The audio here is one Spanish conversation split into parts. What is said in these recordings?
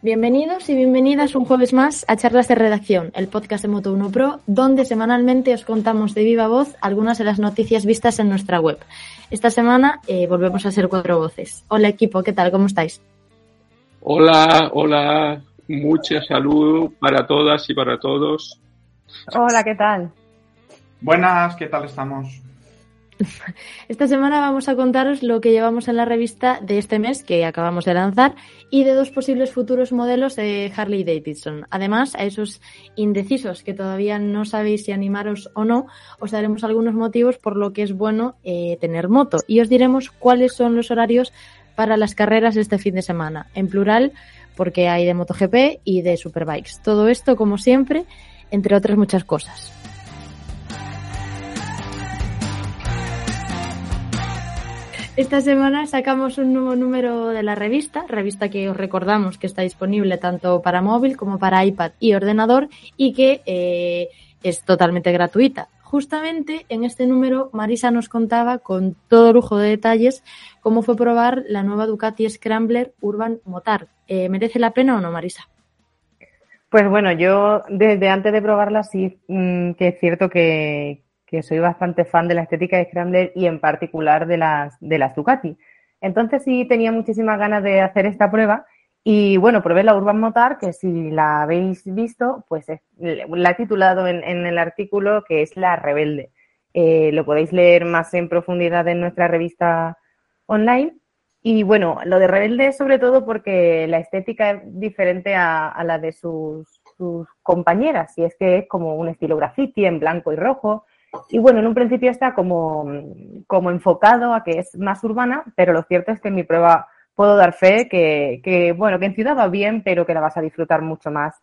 Bienvenidos y bienvenidas un jueves más a Charlas de Redacción, el podcast de Moto1 Pro, donde semanalmente os contamos de viva voz algunas de las noticias vistas en nuestra web. Esta semana eh, volvemos a ser cuatro voces. Hola equipo, ¿qué tal? ¿Cómo estáis? Hola, hola, mucha salud para todas y para todos. Hola, ¿qué tal? Buenas, ¿qué tal estamos? Esta semana vamos a contaros lo que llevamos en la revista de este mes que acabamos de lanzar y de dos posibles futuros modelos de Harley Davidson. Además, a esos indecisos que todavía no sabéis si animaros o no, os daremos algunos motivos por lo que es bueno eh, tener moto y os diremos cuáles son los horarios para las carreras este fin de semana. En plural, porque hay de MotoGP y de Superbikes. Todo esto, como siempre, entre otras muchas cosas. Esta semana sacamos un nuevo número de la revista, revista que os recordamos que está disponible tanto para móvil como para iPad y ordenador y que eh, es totalmente gratuita. Justamente en este número Marisa nos contaba con todo lujo de detalles cómo fue probar la nueva Ducati Scrambler Urban Motar. Eh, ¿Merece la pena o no, Marisa? Pues bueno, yo desde antes de probarla sí mm, que es cierto que, que soy bastante fan de la estética de Scrambler y en particular de las, de las Ducati. Entonces sí tenía muchísimas ganas de hacer esta prueba y bueno, probé la Urban Motar, que si la habéis visto, pues la he titulado en, el artículo que es La Rebelde. Eh, lo podéis leer más en profundidad en nuestra revista online. Y bueno, lo de Rebelde es sobre todo porque la estética es diferente a, la de sus compañeras, y es que es como un estilo graffiti en blanco y rojo, y bueno, en un principio está como, como enfocado a que es más urbana, pero lo cierto es que en mi prueba puedo dar fe que, que, bueno, que en ciudad va bien, pero que la vas a disfrutar mucho más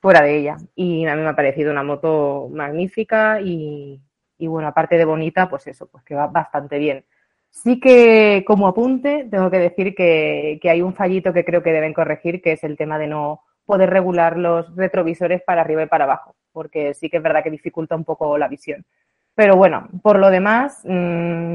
fuera de ella. Y a mí me ha parecido una moto magnífica y, y bueno, aparte de bonita, pues eso, pues que va bastante bien. Sí que como apunte tengo que decir que, que hay un fallito que creo que deben corregir, que es el tema de no poder regular los retrovisores para arriba y para abajo, porque sí que es verdad que dificulta un poco la visión. Pero bueno, por lo demás, mm,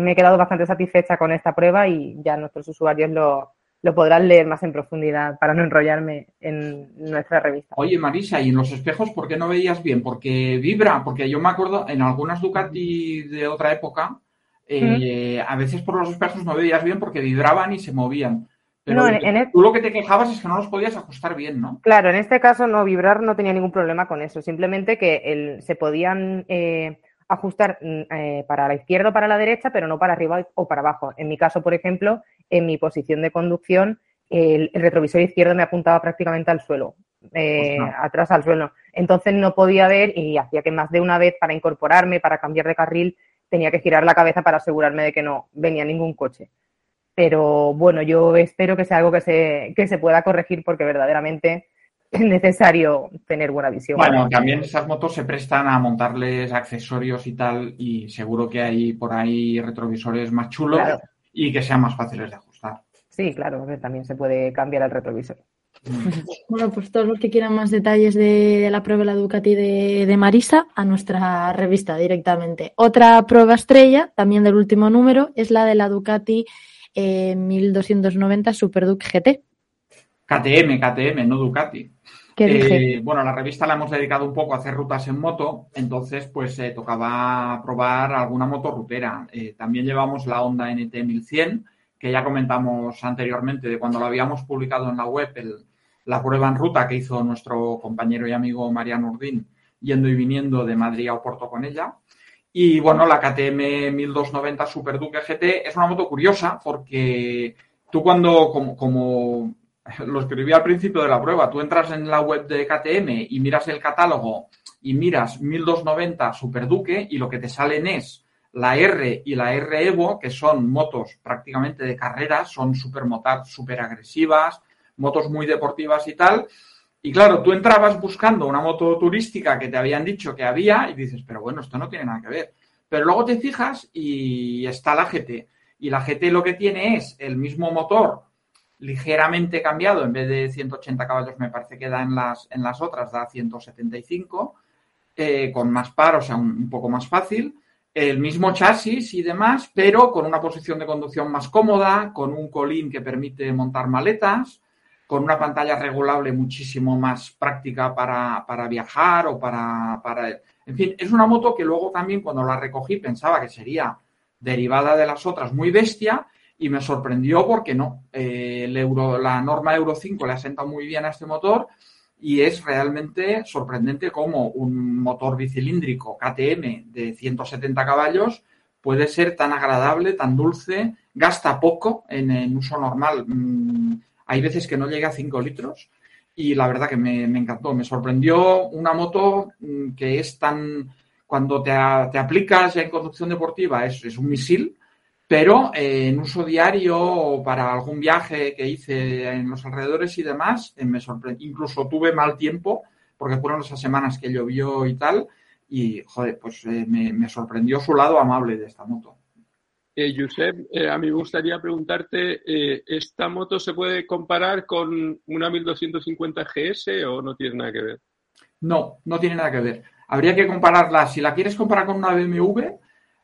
me he quedado bastante satisfecha con esta prueba y ya nuestros usuarios lo, lo podrán leer más en profundidad para no enrollarme en nuestra revista. Oye, Marisa, ¿y en los espejos por qué no veías bien? Porque vibra, porque yo me acuerdo en algunas Ducati de otra época, eh, a veces por los espejos no veías bien porque vibraban y se movían. Pero tú lo que te quejabas es que no los podías ajustar bien, ¿no? Claro, en este caso no vibrar no tenía ningún problema con eso, simplemente que el, se podían... Eh, ajustar mm, eh, para la izquierda o para la derecha, pero no para arriba o para abajo. En mi caso, por ejemplo, en mi posición de conducción, el, retrovisor izquierdo me apuntaba prácticamente al suelo, eh, atrás al suelo. Entonces no podía ver y hacía que más de una vez para incorporarme, para cambiar de carril, tenía que girar la cabeza para asegurarme de que no venía ningún coche. Pero bueno, yo espero que sea algo que se, que se pueda corregir porque verdaderamente es necesario tener buena visión. Bueno, también esas motos se prestan a montarles accesorios y tal, y seguro que hay por ahí retrovisores más chulos y que sean más fáciles de ajustar. Sí, claro, también se puede cambiar el retrovisor. Bueno, pues todos los que quieran más detalles de, la prueba de la Ducati de, Marisa, a nuestra revista directamente. Otra prueba estrella, también del último número, es la de la Ducati 1290 Super Duke GT. KTM, KTM, no Ducati. Eh, bueno, la revista la hemos dedicado un poco a hacer rutas en moto, entonces pues eh, tocaba probar alguna moto rutera. Eh, también llevamos la Honda NT 1100, que ya comentamos anteriormente de cuando lo habíamos publicado en la web, la prueba en ruta que hizo nuestro compañero y amigo Mariano Urdín, yendo y viniendo de Madrid a Oporto con ella. Y bueno, la KTM 1290 Super Duke GT es una moto curiosa porque tú cuando, como lo escribí al principio de la prueba, tú entras en la web de KTM y miras el catálogo y miras 1290 Super Duque y lo que te salen es la R y la R Evo, que son motos prácticamente de carrera, son super super agresivas, motos muy deportivas y tal. Y claro, tú entrabas buscando una moto turística que te habían dicho que había y dices, pero bueno, esto no tiene nada que ver. Pero luego te fijas y está la GT. Y la GT lo que tiene es el mismo motor ligeramente cambiado, en vez de 180 caballos me parece que da en las, en las otras, da 175, eh, con más par, o sea, un, poco más fácil, el mismo chasis y demás, pero con una posición de conducción más cómoda, con un colín que permite montar maletas, con una pantalla regulable muchísimo más práctica para, viajar o para, para... En fin, es una moto que luego también cuando la recogí pensaba que sería derivada de las otras muy bestia y me sorprendió porque no. Eh, el Euro, la norma Euro 5 le ha sentado muy bien a este motor y es realmente sorprendente cómo un motor bicilíndrico KTM de 170 caballos puede ser tan agradable, tan dulce, gasta poco en, uso normal. Mm, hay veces que no llega a 5 litros y la verdad que me, encantó. Me sorprendió una moto mm, que es tan, cuando te, aplicas en conducción deportiva, es, un misil, pero eh, en uso diario para algún viaje que hice en los alrededores y demás, eh, me sorprendió. Incluso tuve mal tiempo porque fueron esas semanas que llovió y tal. Y, joder, pues eh, me sorprendió su lado amable de esta moto. Josep, a mí me gustaría preguntarte, ¿esta moto se puede comparar con una 1250 GS o no tiene nada que ver? No, no tiene nada que ver. Habría que compararla, si la quieres comparar con una BMW,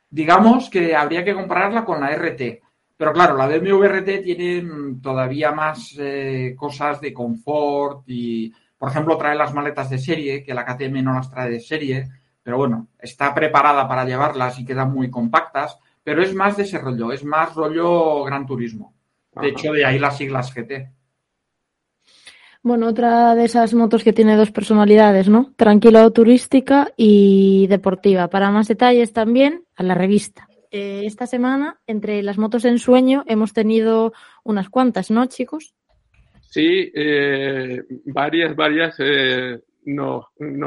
digamos que habría que compararla con la RT. Pero claro, la BMW RT tiene mm, todavía más eh, cosas de confort y, por ejemplo, trae las maletas de serie, que la KTM no las trae de serie, pero bueno, está preparada para llevarlas y quedan muy compactas pero es más de ese rollo, es más rollo Gran Turismo. De hecho, de ahí las siglas GT. Bueno, otra de esas motos que tiene dos personalidades, ¿no? Tranquila turística y deportiva. Para más detalles también, a la revista. Eh, esta semana, entre las motos en sueño, hemos tenido unas cuantas, ¿no, chicos? Sí, eh, varias, varias. Eh, nos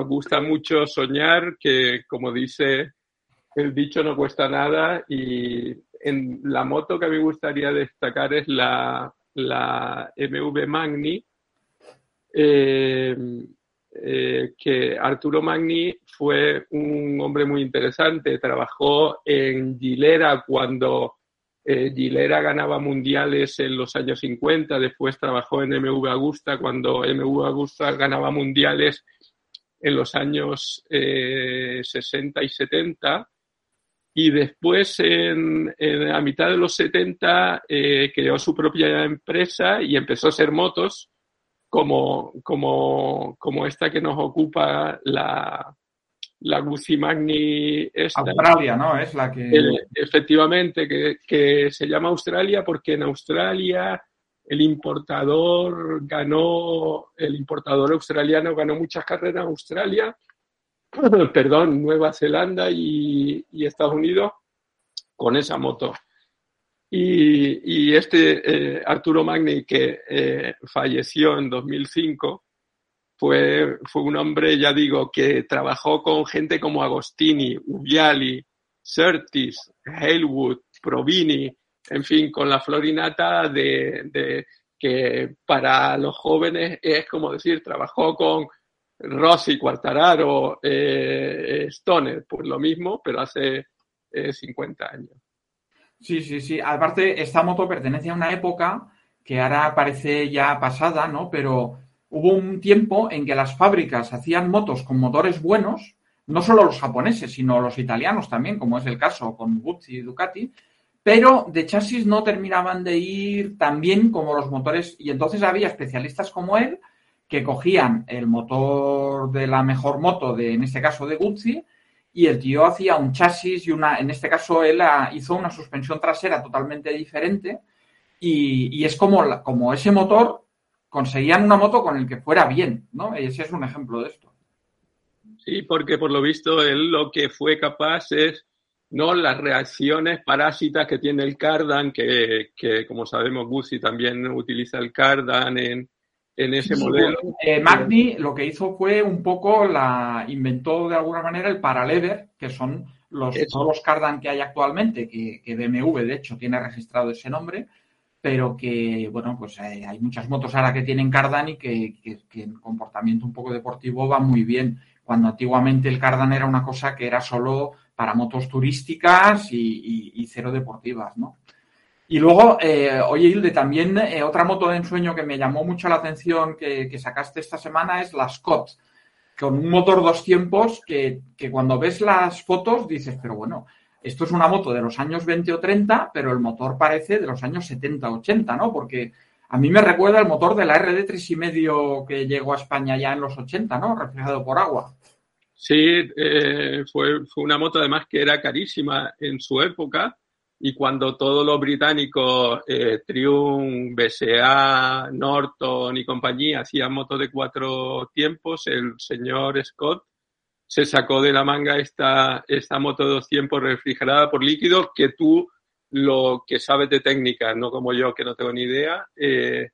gusta mucho soñar, que como dice el dicho no cuesta nada y en la moto que me gustaría destacar es la, la MV Magni, eh, eh, que Arturo Magni fue un hombre muy interesante, trabajó en Gilera cuando eh, Gilera ganaba mundiales en los años 50, después trabajó en MV Augusta cuando MV Augusta ganaba mundiales en los años 60 y 70 y después, en, en, a mitad de los 70, eh, creó su propia empresa y empezó a hacer motos como, como, como esta que nos ocupa la, la Guzzi Magni. Australia, ¿no? Es la que. efectivamente, que, que se llama Australia porque en Australia el importador ganó, el importador australiano ganó muchas carreras en Australia perdón, Nueva Zelanda y, Estados Unidos con esa moto. Y, este eh, Arturo Magni, que eh, falleció en 2005, fue, fue un hombre, ya digo, que trabajó con gente como Agostini, Ubiali, Surtis, Halewood, Provini, en fin, con la florinata de, de que para los jóvenes es como decir, trabajó con Rossi, Quartararo, eh, Stoner, pues lo mismo, pero hace 50 eh, años. Sí, sí, sí. Aparte, esta moto pertenece a una época que ahora parece ya pasada, ¿no? Pero hubo un tiempo en que las fábricas hacían motos con motores buenos, no solo los japoneses, sino los italianos también, como es el caso con Guzzi y Ducati, pero de chasis no terminaban de ir tan bien como los motores, y entonces había especialistas como él que cogían el motor de la mejor moto, de, en este caso de Guzzi, y el tío hacía un chasis y una, en este caso él hizo una suspensión trasera totalmente diferente y, es como, como ese motor conseguían una moto con el que fuera bien, ¿no? Ese es un ejemplo de esto. Sí, porque por lo visto él lo que fue capaz es no las reacciones parásitas que tiene el cardan, que, que como sabemos Guzzi también utiliza el cardan en, en ese modelo. Eh, Magni lo que hizo fue un poco la inventó de alguna manera el paralever, que son los todos cardan que hay actualmente, que, BMW de hecho tiene registrado ese nombre, pero que bueno, pues eh, hay muchas motos ahora que tienen cardan y que, en comportamiento un poco deportivo va muy bien. Cuando antiguamente el cardan era una cosa que era solo para motos turísticas y cero deportivas, ¿no? Y luego, eh, oye Hilde, también eh, otra moto de ensueño que me llamó mucho la atención que, sacaste esta semana es la Scott, con un motor dos tiempos que, cuando ves las fotos dices, pero bueno, esto es una moto de los años 20 o 30, pero el motor parece de los años 70 o 80, ¿no? Porque A mí me recuerda el motor de la RD 3,5 que llegó a España ya en los 80, ¿no? Reflejado por agua. Sí, eh, fue, fue una moto además que era carísima en su época y cuando todos los británicos, eh, Triumph, BSA, Norton y compañía hacían motos de cuatro tiempos, el señor Scott se sacó de la manga esta, esta moto de dos tiempos refrigerada por líquido que tú lo que sabes de técnica, no como yo que no tengo ni idea, eh,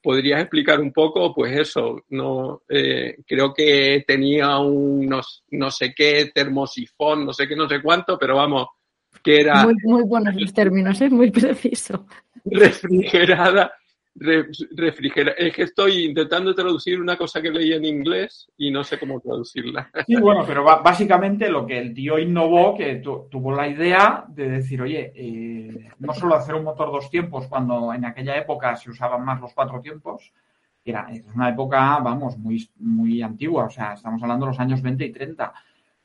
¿podrías explicar un poco? Pues eso, no eh, creo que tenía un no, sé qué termosifón, no sé qué, no sé cuánto, pero vamos, que era... Muy, muy buenos los términos, es muy preciso. Refrigerada refrigera. Es que estoy intentando traducir una cosa que leí en inglés y no sé cómo traducirla. Sí, bueno, pero básicamente lo que el tío innovó, que tuvo la idea de decir, oye, eh, no solo hacer un motor dos tiempos cuando en aquella época se usaban más los cuatro tiempos, era es una época, vamos, muy, muy antigua, o sea, estamos hablando de los años 20 y 30.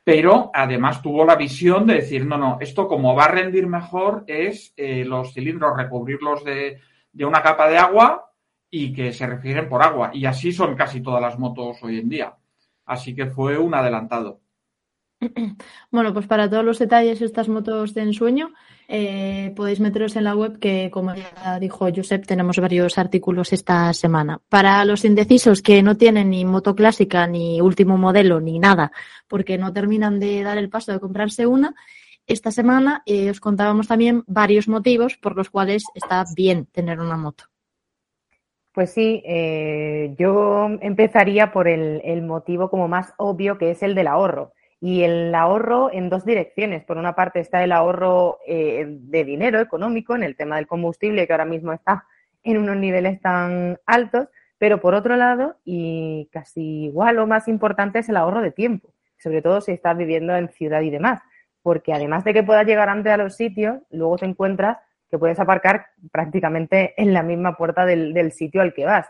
Pero además tuvo la visión de decir, no, no, esto como va a rendir mejor es eh, los cilindros recubrirlos de, de una capa de agua y que se refieren por agua. Y así son casi todas las motos hoy en día. Así que fue un adelantado. Bueno, pues para todos los detalles de estas motos de ensueño, eh, podéis meteros en la web que, como ya dijo Josep, tenemos varios artículos esta semana. Para los indecisos que no tienen ni moto clásica, ni último modelo, ni nada, porque no terminan de dar el paso de comprarse una, esta semana eh, os contábamos también varios motivos por los cuales está bien tener una moto. Pues sí, eh, yo empezaría por el, motivo como más obvio que es el del ahorro. Y el ahorro en dos direcciones. Por una parte está el ahorro eh, de dinero económico en el tema del combustible, que ahora mismo está en unos niveles tan altos, pero por otro lado, y casi igual o más importante, es el ahorro de tiempo, sobre todo si estás viviendo en ciudad y demás porque además de que puedas llegar antes a los sitios, luego te encuentras que puedes aparcar prácticamente en la misma puerta del, sitio al que vas.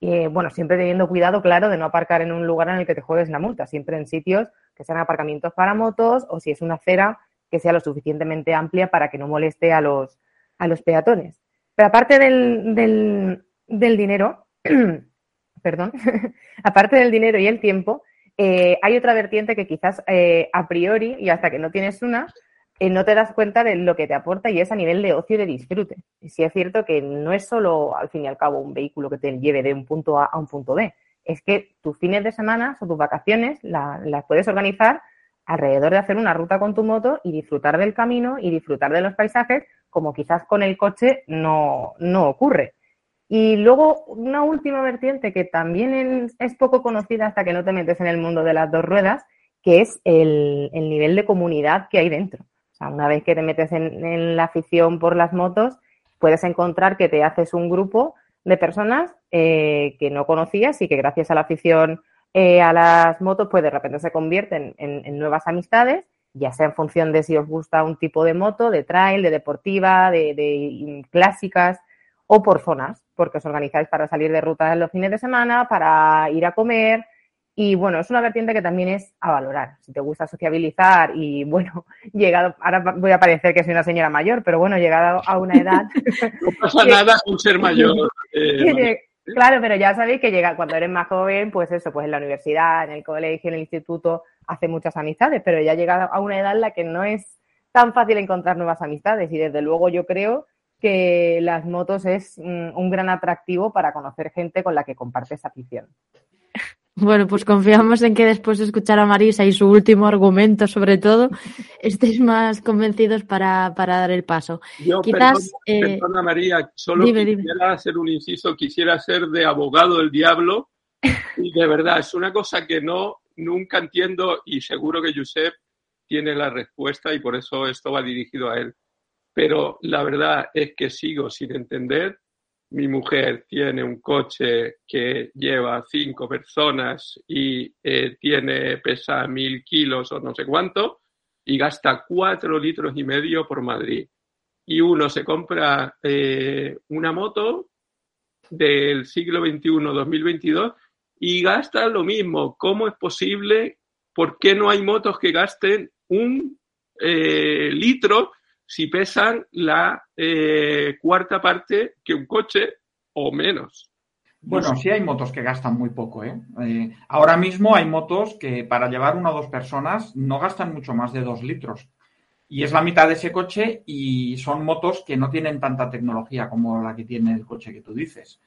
Y, bueno, siempre teniendo cuidado, claro, de no aparcar en un lugar en el que te juegues la multa, siempre en sitios que sean aparcamientos para motos o si es una acera que sea lo suficientemente amplia para que no moleste a los, a los peatones. Pero aparte del, del dinero, perdón, aparte del dinero y el tiempo, eh, hay otra vertiente que quizás eh, a priori, y hasta que no tienes una, eh, no te das cuenta de lo que te aporta y es a nivel de ocio y de disfrute. Y sí es cierto que no es solo, al fin y al cabo, un vehículo que te lleve de un punto A a un punto B. Es que tus fines de semana o tus vacaciones las puedes organizar alrededor de hacer una ruta con tu moto y disfrutar del camino y disfrutar de los paisajes como quizás con el coche no, no ocurre. Y luego una última vertiente que también es poco conocida hasta que no te metes en el mundo de las dos ruedas, que es el, nivel de comunidad que hay dentro. O sea, una vez que te metes en, la afición por las motos, puedes encontrar que te haces un grupo de personas eh, que no conocías y que gracias a la afición eh, a las motos, pues de repente se convierten en, nuevas amistades, ya sea en función de si os gusta un tipo de moto, de trail, de deportiva, de, de clásicas o por zonas porque os organizáis para salir de ruta los fines de semana, para ir a comer. Y bueno, es una vertiente que también es a valorar. Si te gusta sociabilizar y bueno, llegado, ahora voy a parecer que soy una señora mayor, pero bueno, llegado a una edad. no pasa nada con ser mayor. Eh, claro, pero ya sabéis que llega, cuando eres más joven, pues eso, pues en la universidad, en el colegio, en el instituto, hace muchas amistades, pero ya llegado a una edad en la que no es tan fácil encontrar nuevas amistades. Y desde luego yo creo que las motos es mm, un gran atractivo para conocer gente con la que compartes afición. Bueno, pues confiamos en que después de escuchar a Marisa y su último argumento, sobre todo, estéis más convencidos para, dar el paso. Yo, Quizás, perdona, eh, María, solo quisiera hacer un inciso, quisiera ser de abogado del diablo y de verdad es una cosa que no nunca entiendo y seguro que Josep tiene la respuesta y por eso esto va dirigido a él pero la verdad es que sigo sin entender. Mi mujer tiene un coche que lleva cinco personas y eh, tiene, pesa mil kilos o no sé cuánto, y gasta cuatro litros y medio por Madrid. Y uno se compra eh, una moto del siglo XXI, 2022, y gasta lo mismo. ¿Cómo es posible? ¿Por qué no hay motos que gasten un eh, litro si pesan la eh, cuarta parte que un coche o menos. Bueno, sí hay motos que gastan muy poco. ¿eh? ¿eh? ahora mismo hay motos que para llevar una o dos personas no gastan mucho más de dos litros. Y es la mitad de ese coche y son motos que no tienen tanta tecnología como la que tiene el coche que tú dices.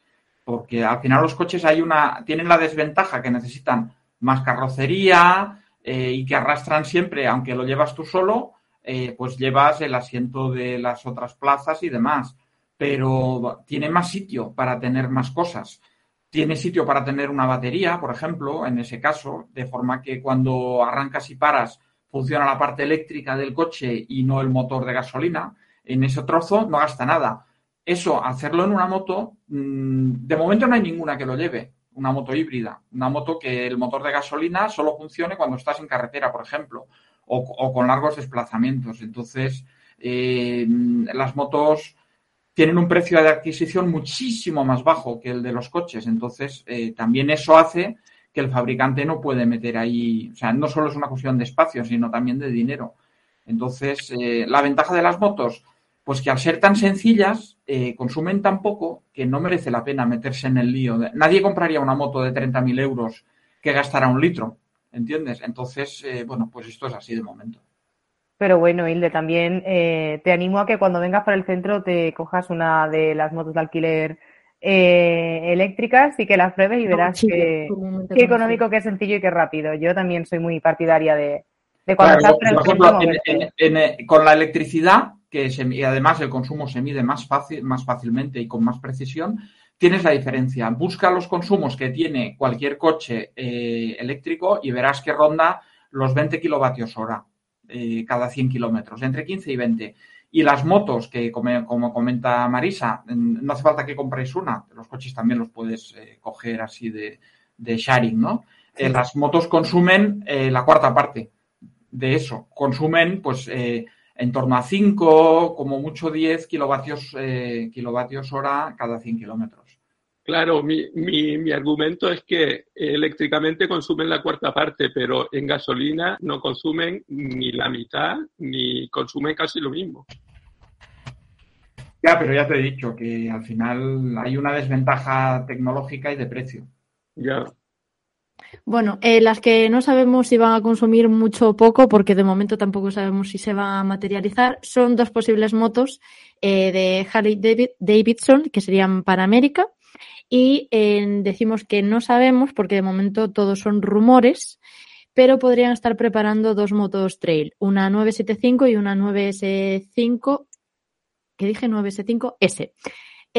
Porque al final los coches hay una, tienen la desventaja que necesitan más carrocería eh, y que arrastran siempre, aunque lo llevas tú solo, eh, pues llevas el asiento de las otras plazas y demás. Pero tiene más sitio para tener más cosas. Tiene sitio para tener una batería, por ejemplo, en ese caso, de forma que cuando arrancas y paras funciona la parte eléctrica del coche y no el motor de gasolina. En ese trozo no gasta nada. Eso, hacerlo en una moto, mm, de momento no hay ninguna que lo lleve, una moto híbrida, una moto que el motor de gasolina solo funcione cuando estás en carretera, por ejemplo, o, con largos desplazamientos. Entonces, eh, las motos tienen un precio de adquisición muchísimo más bajo que el de los coches. Entonces, eh, también eso hace que el fabricante no puede meter ahí, o sea, no solo es una cuestión de espacio, sino también de dinero. Entonces, eh, la ventaja de las motos, pues que al ser tan sencillas, consumen tan poco que no merece la pena meterse en el lío. Nadie compraría una moto de 30.000 euros que gastara un litro, ¿entiendes? Entonces, eh, bueno, pues esto es así de momento. Pero bueno, Hilde, también te animo a que cuando vengas para el centro te cojas una de las motos de alquiler eh, eléctricas y que las pruebes y verás qué económico, qué sencillo y qué rápido. Yo también soy muy partidaria de, cuando con la electricidad, que se, y además el consumo se mide más, fácil, más fácilmente y con más precisión, tienes la diferencia. Busca los consumos que tiene cualquier coche eh, eléctrico y verás que ronda los 20 kilovatios hora eh, cada 100 kilómetros, entre 15 y 20. Y las motos, que como, comenta Marisa, no hace falta que compréis una, los coches también los puedes eh, coger así de, sharing, ¿no? Las motos consumen la cuarta parte de eso, consumen pues en torno a 5, como mucho 10 kilovatios, kilovatios hora cada 100 kilómetros. Claro, mi, mi, mi, argumento es que eléctricamente consumen la cuarta parte, pero en gasolina no consumen ni la mitad, ni consumen casi lo mismo. Ya, pero ya te he dicho que al final hay una desventaja tecnológica y de precio. Ya. Bueno, eh, las que no sabemos si van a consumir mucho o poco, porque de momento tampoco sabemos si se va a materializar, son dos posibles motos eh, de Harley Davidson, que serían para América, y decimos que no sabemos porque de momento todos son rumores, pero podrían estar preparando dos motos trail, una 975 y una 9S5, que dije 9S5S.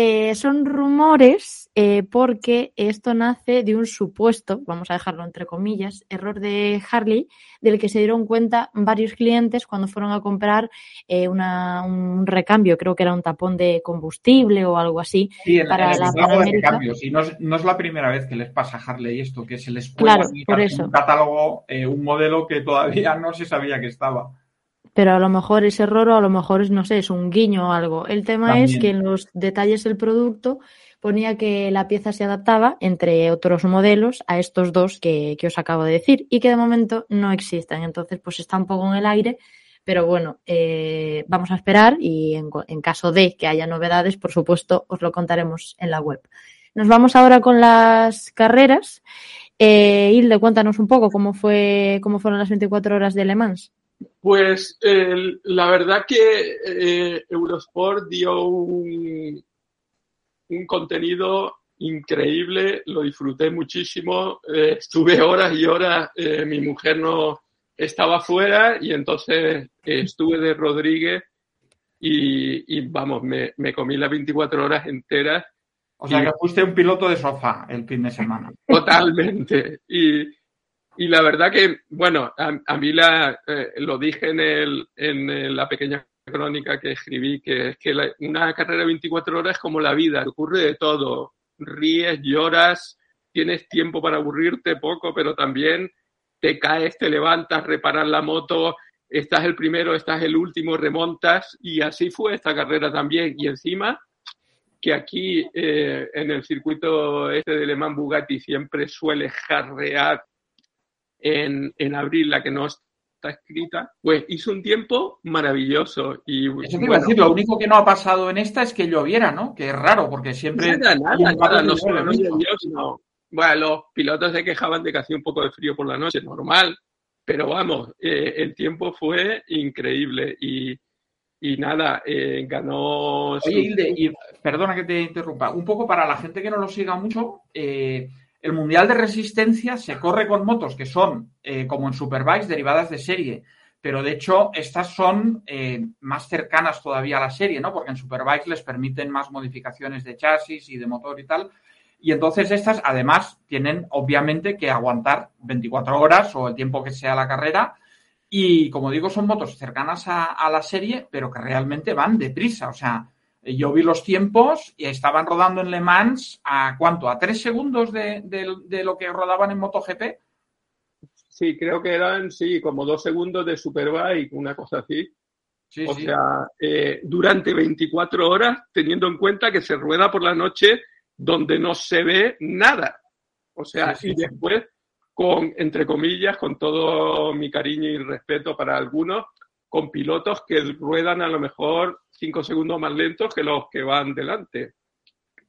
Eh, son rumores eh, porque esto nace de un supuesto, vamos a dejarlo entre comillas, error de Harley, del que se dieron cuenta varios clientes cuando fueron a comprar eh, un recambio, creo que era un tapón de combustible o algo así. para la recambios. Y no es, la primera vez que les pasa a Harley esto, que se les puede claro, por eso. un catálogo un modelo que todavía no se sabía que estaba pero a lo mejor es error o a lo mejor es, no sé, es un guiño o algo. El tema es que en los detalles del producto ponía que la pieza se adaptaba, entre otros modelos, a estos dos que, os acabo de decir y que de momento no existen. Entonces, pues está un poco en el aire, pero bueno, eh, vamos a esperar y en, caso de que haya novedades, por supuesto, os lo contaremos en la web. Nos vamos ahora con las carreras. Eh, Hilde, cuéntanos un poco cómo fue, cómo fueron las 24 horas de Le Mans. Pues la verdad que eh, Eurosport dio un, contenido increíble, lo disfruté muchísimo, eh, estuve horas y horas, eh, mi mujer no estaba fuera y entonces estuve de Rodríguez y, vamos, me, me, comí las 24 horas enteras. O sea, que fuiste un piloto de sofá el fin de semana. Totalmente. Y, y la verdad que, bueno, a, mí la, eh, lo dije en, el, en la pequeña crónica que escribí, que es que una carrera de 24 horas es como la vida, ocurre de todo. Ríes, lloras, tienes tiempo para aburrirte poco, pero también te caes, te levantas, reparas la moto, estás el primero, estás el último, remontas, y así fue esta carrera también. Y encima, que aquí eh, en el circuito este de Le Mans Bugatti siempre suele jarrear en, en abril, la que no está escrita, pues hizo un tiempo maravilloso. Y, Eso te decir, lo único que no ha pasado en esta es que lloviera, ¿no? Que es raro, porque siempre... Nada, nada, nada, no, no, Bueno, los pilotos se quejaban de que hacía un poco de frío por la noche, normal, pero vamos, eh, el tiempo fue increíble y, y nada, eh, ganó... Oye, Hilde, y perdona que te interrumpa, un poco para la gente que no lo siga mucho, eh, el Mundial de Resistencia se corre con motos que son, eh, como en Superbikes, derivadas de serie. Pero de hecho, estas son eh, más cercanas todavía a la serie, ¿no? Porque en Superbikes les permiten más modificaciones de chasis y de motor y tal. Y entonces estas, además, tienen obviamente que aguantar 24 horas o el tiempo que sea la carrera. Y como digo, son motos cercanas a, a la serie, pero que realmente van deprisa. O sea, yo vi los tiempos y estaban rodando en Le Mans a cuánto, a tres segundos de, lo que rodaban en MotoGP. Sí, creo que eran, sí, como dos segundos de Superbike, una cosa así. o sea, eh, durante 24 horas, teniendo en cuenta que se rueda por la noche donde no se ve nada. O sea, y después, con, entre comillas, con todo mi cariño y respeto para algunos, con pilotos que ruedan a lo mejor cinco segundos más lentos que los que van delante.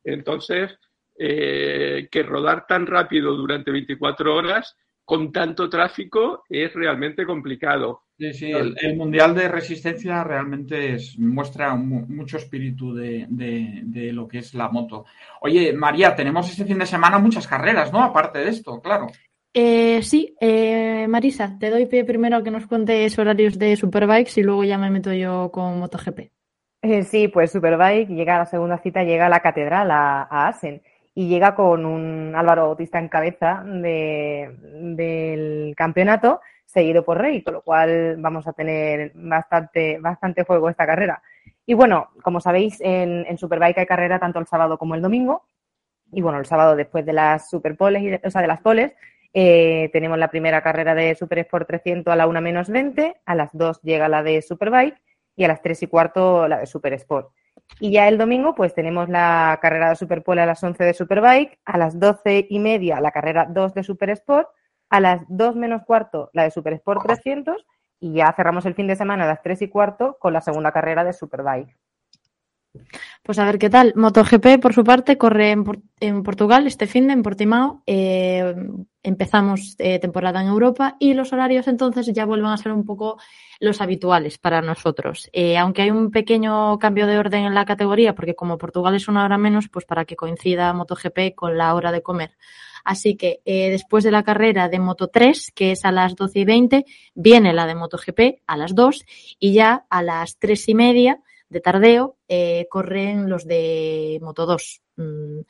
Entonces, eh, que rodar tan rápido durante 24 horas con tanto tráfico es realmente complicado. Sí, sí, el, Mundial de Resistencia realmente muestra mucho espíritu de, de, lo que es la moto. Oye, María, tenemos este fin de semana muchas carreras, ¿no? Aparte de esto, claro. Eh, sí, eh, Marisa, te doy primero a que nos cuentes horarios de Superbikes y luego ya me meto yo con MotoGP. Eh, sí, pues Superbike llega a la segunda cita, llega a la catedral, a, Asen, y llega con un Álvaro Bautista en cabeza del campeonato, seguido por Rey, con lo cual vamos a tener bastante, bastante juego esta carrera. Y bueno, como sabéis, en, en Superbike hay carrera tanto el sábado como el domingo. Y bueno, el sábado después de las Superpoles, y o sea, de las poles, eh, tenemos la primera carrera de Super Sport 300 a la 1 menos 20, a las 2 llega la de Superbike y a las 3 y cuarto la de Super Sport. Y ya el domingo, pues tenemos la carrera de Superpole a las 11 de Superbike, a las 12 y media la carrera 2 de Super Sport, a las 2 menos cuarto la de Super Sport 300 y ya cerramos el fin de semana a las 3 y cuarto con la segunda carrera de Superbike. Pues a ver qué tal. MotoGP, por su parte, corre en, Portugal este fin de en Portimao. Eh, empezamos eh, temporada en Europa y los horarios entonces ya vuelven a ser un poco los habituales para nosotros. Eh, aunque hay un pequeño cambio de orden en la categoría, porque como Portugal es una hora menos, pues para que coincida MotoGP con la hora de comer. Así que después de la carrera de Moto 3, que es a las 12 y 20, viene la de MotoGP a las 2 y ya a las 3 y media de tardeo, eh, corren los de Moto 2. Mm,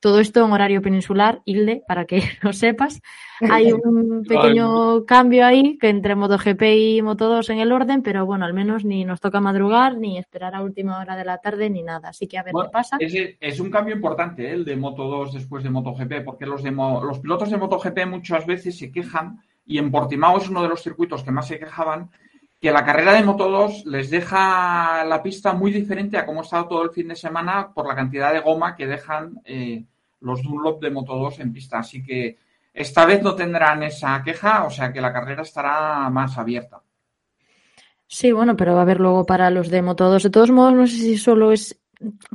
todo esto en horario peninsular, Hilde, para que lo sepas. Hay un pequeño cambio ahí que entre MotoGP y Moto 2 en el orden, pero bueno, al menos ni nos toca madrugar, ni esperar a última hora de la tarde, ni nada. Así que a ver qué pasa. Es, un cambio importante ¿eh? el de Moto 2 después de MotoGP, porque los, de los pilotos de MotoGP muchas veces se quejan, y en Portimao es uno de los circuitos que más se quejaban, que la carrera de Moto 2 les deja la pista muy diferente a cómo ha estado todo el fin de semana por la cantidad de goma que dejan eh, los Dunlop de Moto 2 en pista. Así que esta vez no tendrán esa queja, o sea que la carrera estará más abierta. Sí, bueno, pero va a haber luego para los de Moto 2. De todos modos, no sé si solo es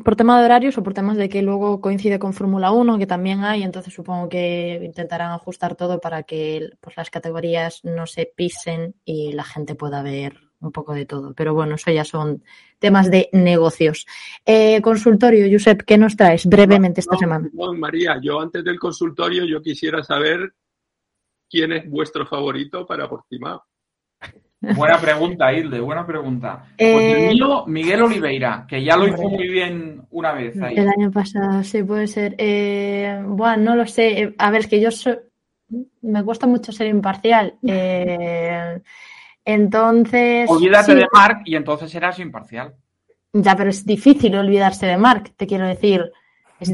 por tema de horarios o por temas de que luego coincide con Fórmula 1, que también hay, entonces supongo que intentarán ajustar todo para que pues, las categorías no se pisen y la gente pueda ver un poco de todo. Pero bueno, eso ya son temas de negocios. Eh, consultorio, Josep, ¿qué nos traes brevemente esta semana? María, yo antes del consultorio yo quisiera saber quién es vuestro favorito para Portimao. Buena pregunta, Hilde, buena pregunta. Pues el eh, mío, Miguel Oliveira, que ya lo hizo muy bien una vez. Ahí. El año pasado, sí, puede ser. Eh, bueno, no lo sé. A ver, es que yo me cuesta mucho ser imparcial. Eh, entonces. Olvídate de Mark y entonces serás imparcial. Ya, pero es difícil olvidarse de Mark, te quiero decir.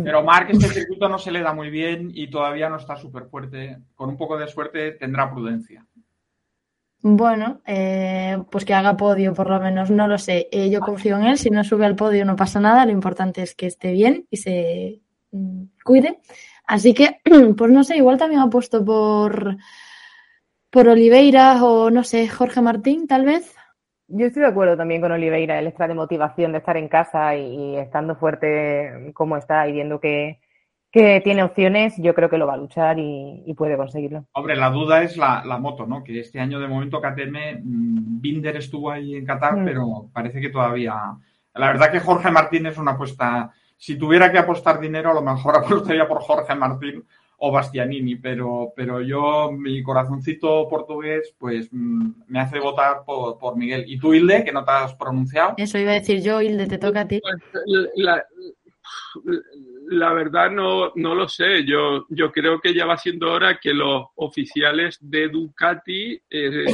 Pero Mark este circuito no se le da muy bien y todavía no está súper fuerte. Con un poco de suerte tendrá prudencia. Bueno, eh, pues que haga podio por lo menos, no lo sé. Eh, yo confío en él, si no sube al podio no pasa nada, lo importante es que esté bien y se mm, cuide. Así que, pues no sé, igual también apuesto por, por Oliveira o no sé, Jorge Martín, tal vez. Yo estoy de acuerdo también con Oliveira, el extra de motivación de estar en casa y, estando fuerte como está y viendo que, tiene opciones, yo creo que lo va a luchar y, puede conseguirlo. Hombre, la duda es la, moto, ¿no? Que este año de momento KTM, mm, Binder estuvo ahí en Qatar, mm. pero parece que todavía... La verdad que Jorge Martín es una apuesta... Si tuviera que apostar dinero, a lo mejor apostaría por Jorge Martín o Bastianini, pero, pero yo, mi corazoncito portugués, pues mm, me hace votar por, Miguel. ¿Y tú, Hilde, que no te has pronunciado? Eso iba a decir yo, Hilde, te toca a ti. Pues, la, verdad no, no lo sé. Yo, yo creo que ya va siendo hora que los oficiales de Ducati eh,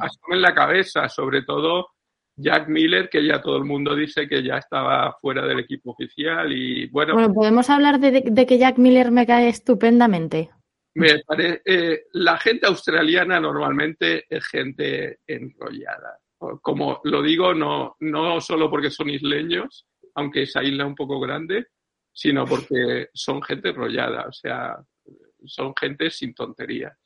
asumen la cabeza, sobre todo Jack Miller, que ya todo el mundo dice que ya estaba fuera del equipo oficial y bueno. Bueno, podemos hablar de, que Jack Miller me cae estupendamente. Me parece, eh, la gente australiana normalmente es gente enrollada. Como lo digo, no, no solo porque son isleños, aunque esa isla es un poco grande, sino porque son gente enrollada, o sea, son gente sin tonterías.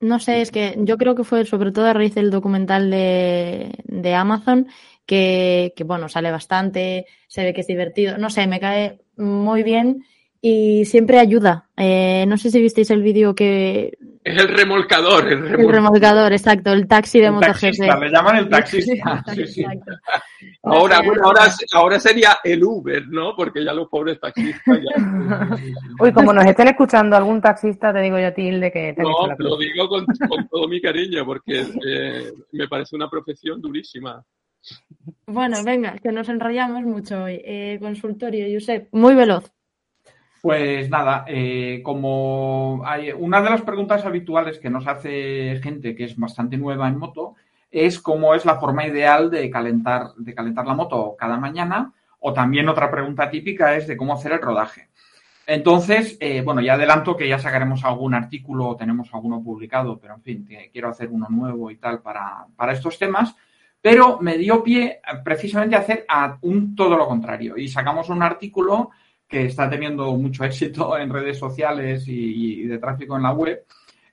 No sé, es que yo creo que fue sobre todo a raíz del documental de, de Amazon que, que, bueno, sale bastante, se ve que es divertido. No sé, me cae muy bien y siempre ayuda. Eh, no sé si visteis el vídeo que... Es el remolcador, el remolcador. El remolcador, exacto, el taxi de MotoGP. Le llaman el taxista. Ahora, bueno, ahora, ahora sería el Uber, ¿no? Porque ya los pobres taxistas ya... Uy, como nos estén escuchando algún taxista, te digo yo a ti, de que... Te no, lo digo con, todo mi cariño, porque eh, me parece una profesión durísima. Bueno, venga, que nos enrollamos mucho hoy. Eh, consultorio, Josep, muy veloz. Pues nada, eh, como hay una de las preguntas habituales que nos hace gente que es bastante nueva en moto es cómo es la forma ideal de calentar, de calentar la moto cada mañana, o también otra pregunta típica es de cómo hacer el rodaje. Entonces, eh, bueno, ya adelanto que ya sacaremos algún artículo, o tenemos alguno publicado, pero en fin, quiero hacer uno nuevo y tal para, para estos temas pero me dio pie precisamente a hacer a un todo lo contrario y sacamos un artículo que está teniendo mucho éxito en redes sociales y, de tráfico en la web,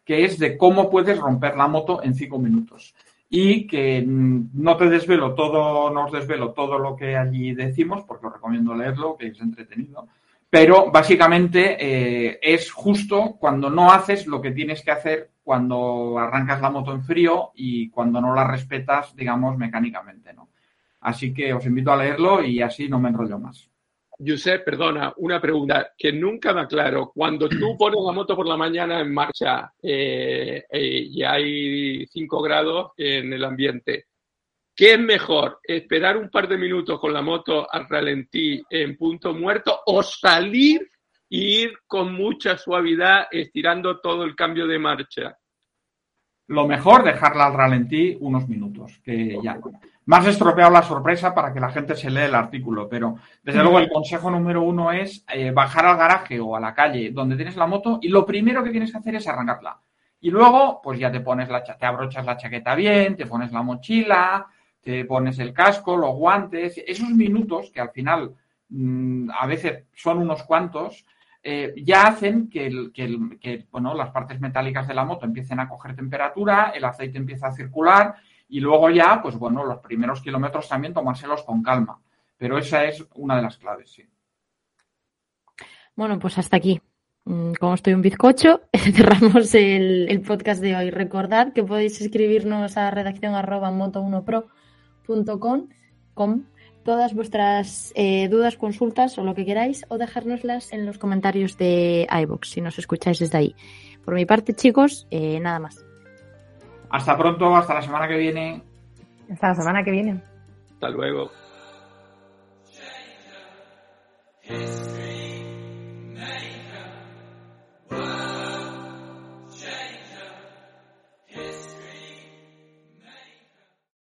que es de cómo puedes romper la moto en cinco minutos. Y que mm, no te desvelo todo, no os desvelo todo lo que allí decimos, porque os recomiendo leerlo, que es entretenido. Pero básicamente eh, es justo cuando no haces lo que tienes que hacer cuando arrancas la moto en frío y cuando no la respetas, digamos, mecánicamente, ¿no? Así que os invito a leerlo y así no me enrollo más. Josep, perdona, una pregunta que nunca me aclaro. Cuando tú pones la moto por la mañana en marcha eh, eh, y hay 5 grados en el ambiente, ¿qué es mejor? ¿Esperar un par de minutos con la moto al ralentí en punto muerto o salir e ir con mucha suavidad estirando todo el cambio de marcha? Lo mejor, dejarla al ralentí unos minutos, que ya más estropeado la sorpresa para que la gente se lea el artículo, pero desde luego el consejo número uno es eh, bajar al garaje o a la calle donde tienes la moto y lo primero que tienes que hacer es arrancarla. Y luego, pues ya te pones la, te abrochas la chaqueta bien, te pones la mochila, te pones el casco, los guantes, esos minutos que al final mm, a veces son unos cuantos, eh, ya hacen que, que, bueno, las partes metálicas de la moto empiecen a coger temperatura, el aceite empieza a circular y luego ya, pues bueno, los primeros kilómetros también tomárselos con calma. Pero esa es una de las claves, sí. Bueno, pues hasta aquí. Mm, como estoy un bizcocho, cerramos el, podcast de hoy. Recordad que podéis escribirnos a redacción arroba moto1pro.com con todas vuestras eh, dudas, consultas o lo que queráis o dejárnoslas en los comentarios de iVoox si nos escucháis desde ahí. Por mi parte, chicos, eh, nada más. Hasta pronto, hasta la semana que viene. Hasta la semana que viene. Hasta luego.